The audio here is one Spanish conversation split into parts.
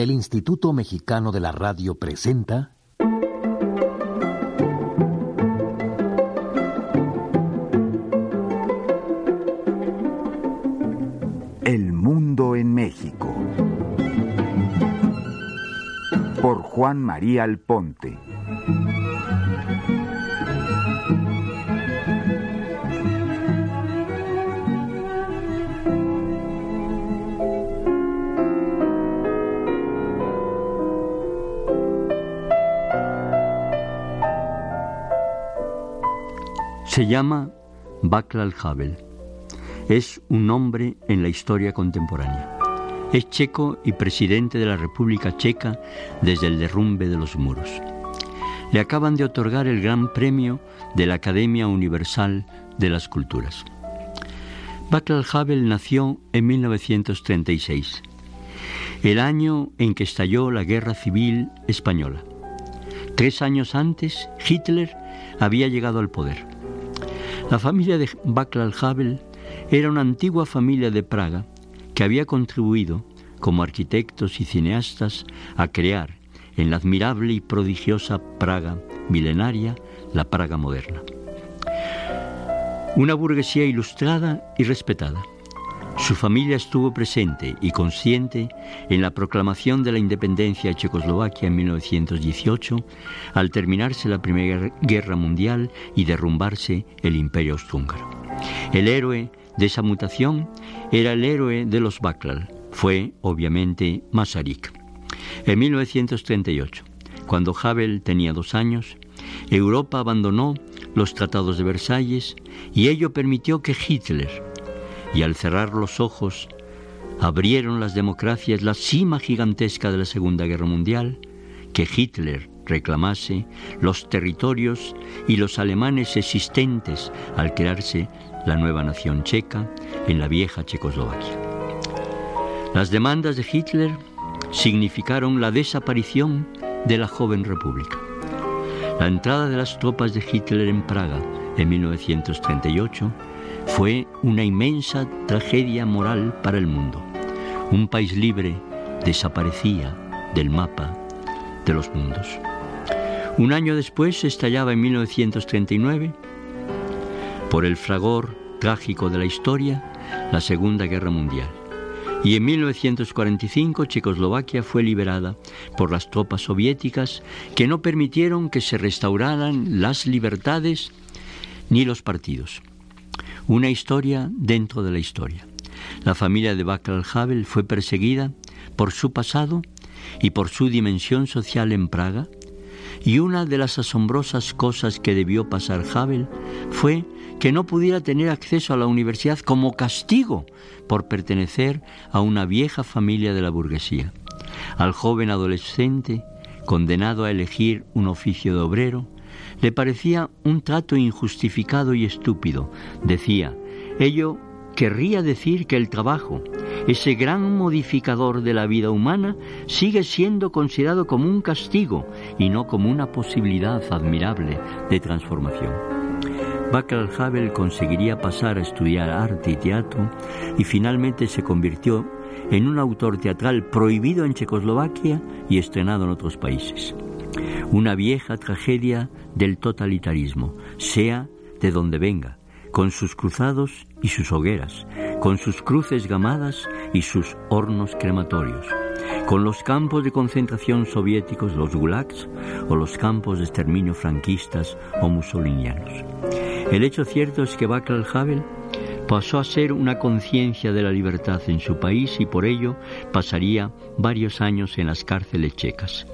El Instituto Mexicano de la Radio presenta El Mundo en México por Juan María Alponte. Se llama Václav Havel. Es un hombre en la historia contemporánea. Es checo y presidente de la República Checa desde el derrumbe de los muros. Le acaban de otorgar el Gran Premio de la Academia Universal de las Culturas. Václav Havel nació en 1936, el año en que estalló la Guerra Civil Española. Tres años antes, Hitler había llegado al poder. La familia de Václav Havel era una antigua familia de Praga que había contribuido, como arquitectos y cineastas, a crear en la admirable y prodigiosa Praga milenaria la Praga moderna. Una burguesía ilustrada y respetada su familia estuvo presente y consciente en la proclamación de la independencia de Checoslovaquia en 1918, al terminarse la Primera Guerra Mundial y derrumbarse el Imperio Austrohúngaro. El héroe de esa mutación era el héroe de los Baklal, fue obviamente Masaryk. En 1938, cuando Havel tenía dos años, Europa abandonó los tratados de Versalles y ello permitió que Hitler, y al cerrar los ojos abrieron las democracias la cima gigantesca de la Segunda Guerra Mundial, que Hitler reclamase los territorios y los alemanes existentes al crearse la nueva nación checa en la vieja Checoslovaquia. Las demandas de Hitler significaron la desaparición de la joven república. La entrada de las tropas de Hitler en Praga en 1938 fue una inmensa tragedia moral para el mundo. Un país libre desaparecía del mapa de los mundos. Un año después estallaba en 1939, por el fragor trágico de la historia, la Segunda Guerra Mundial. Y en 1945 Checoslovaquia fue liberada por las tropas soviéticas que no permitieron que se restauraran las libertades ni los partidos. Una historia dentro de la historia. La familia de Václav Havel fue perseguida por su pasado y por su dimensión social en Praga, y una de las asombrosas cosas que debió pasar Havel fue que no pudiera tener acceso a la universidad como castigo por pertenecer a una vieja familia de la burguesía. Al joven adolescente, condenado a elegir un oficio de obrero, le parecía un trato injustificado y estúpido. Decía, ello querría decir que el trabajo, ese gran modificador de la vida humana, sigue siendo considerado como un castigo y no como una posibilidad admirable de transformación. Václav Havel conseguiría pasar a estudiar arte y teatro y finalmente se convirtió en un autor teatral prohibido en Checoslovaquia y estrenado en otros países una vieja tragedia del totalitarismo, sea de donde venga, con sus cruzados y sus hogueras, con sus cruces gamadas y sus hornos crematorios, con los campos de concentración soviéticos, los gulags, o los campos de exterminio franquistas o musolinianos. El hecho cierto es que Václav Havel pasó a ser una conciencia de la libertad en su país y por ello pasaría varios años en las cárceles checas.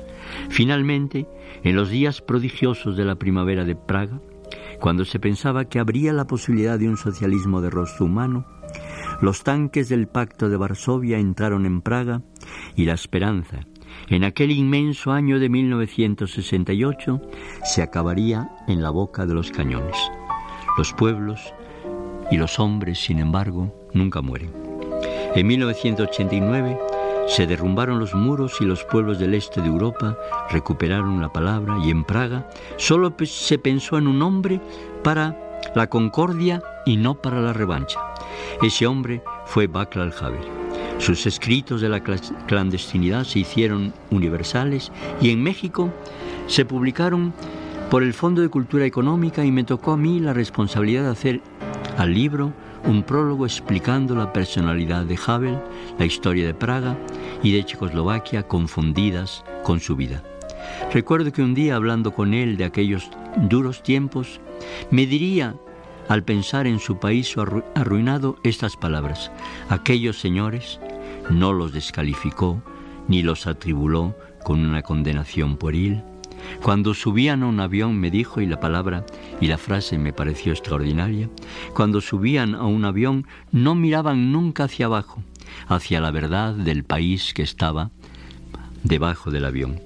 Finalmente, en los días prodigiosos de la primavera de Praga, cuando se pensaba que habría la posibilidad de un socialismo de rostro humano, los tanques del Pacto de Varsovia entraron en Praga y la esperanza, en aquel inmenso año de 1968, se acabaría en la boca de los cañones. Los pueblos y los hombres, sin embargo, nunca mueren. En 1989, se derrumbaron los muros y los pueblos del este de Europa recuperaron la palabra y en Praga solo se pensó en un hombre para la concordia y no para la revancha. Ese hombre fue Václav Havel. Sus escritos de la clandestinidad se hicieron universales y en México se publicaron por el Fondo de Cultura Económica y me tocó a mí la responsabilidad de hacer al libro un prólogo explicando la personalidad de Havel, la historia de Praga y de Checoslovaquia confundidas con su vida. Recuerdo que un día hablando con él de aquellos duros tiempos, me diría al pensar en su país arruinado estas palabras. Aquellos señores no los descalificó ni los atribuló con una condenación pueril. Cuando subían a un avión me dijo, y la palabra y la frase me pareció extraordinaria, cuando subían a un avión no miraban nunca hacia abajo, hacia la verdad del país que estaba debajo del avión.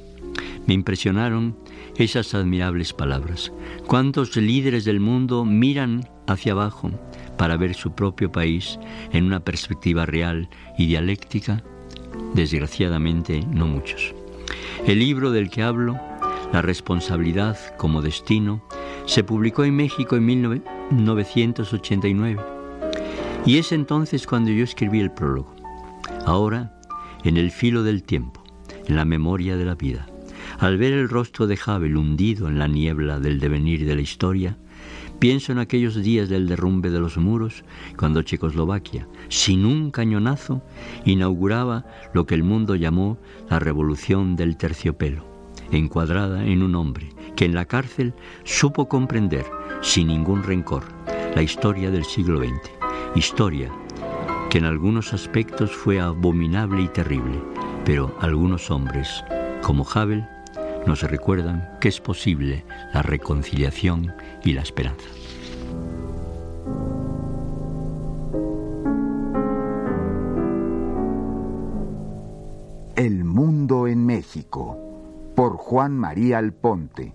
Me impresionaron esas admirables palabras. ¿Cuántos líderes del mundo miran hacia abajo para ver su propio país en una perspectiva real y dialéctica? Desgraciadamente, no muchos. El libro del que hablo, La responsabilidad como destino, se publicó en México en 1989. Y es entonces cuando yo escribí el prólogo. Ahora, en el filo del tiempo, en la memoria de la vida, al ver el rostro de Havel hundido en la niebla del devenir de la historia, pienso en aquellos días del derrumbe de los muros, cuando Checoslovaquia, sin un cañonazo, inauguraba lo que el mundo llamó la revolución del terciopelo, encuadrada en un hombre que en la cárcel supo comprender, sin ningún rencor, la historia del siglo XX, historia que en algunos aspectos fue abominable y terrible, pero algunos hombres, como Havel, nos recuerdan que es posible la reconciliación y la esperanza. El mundo en México por Juan María Alponte.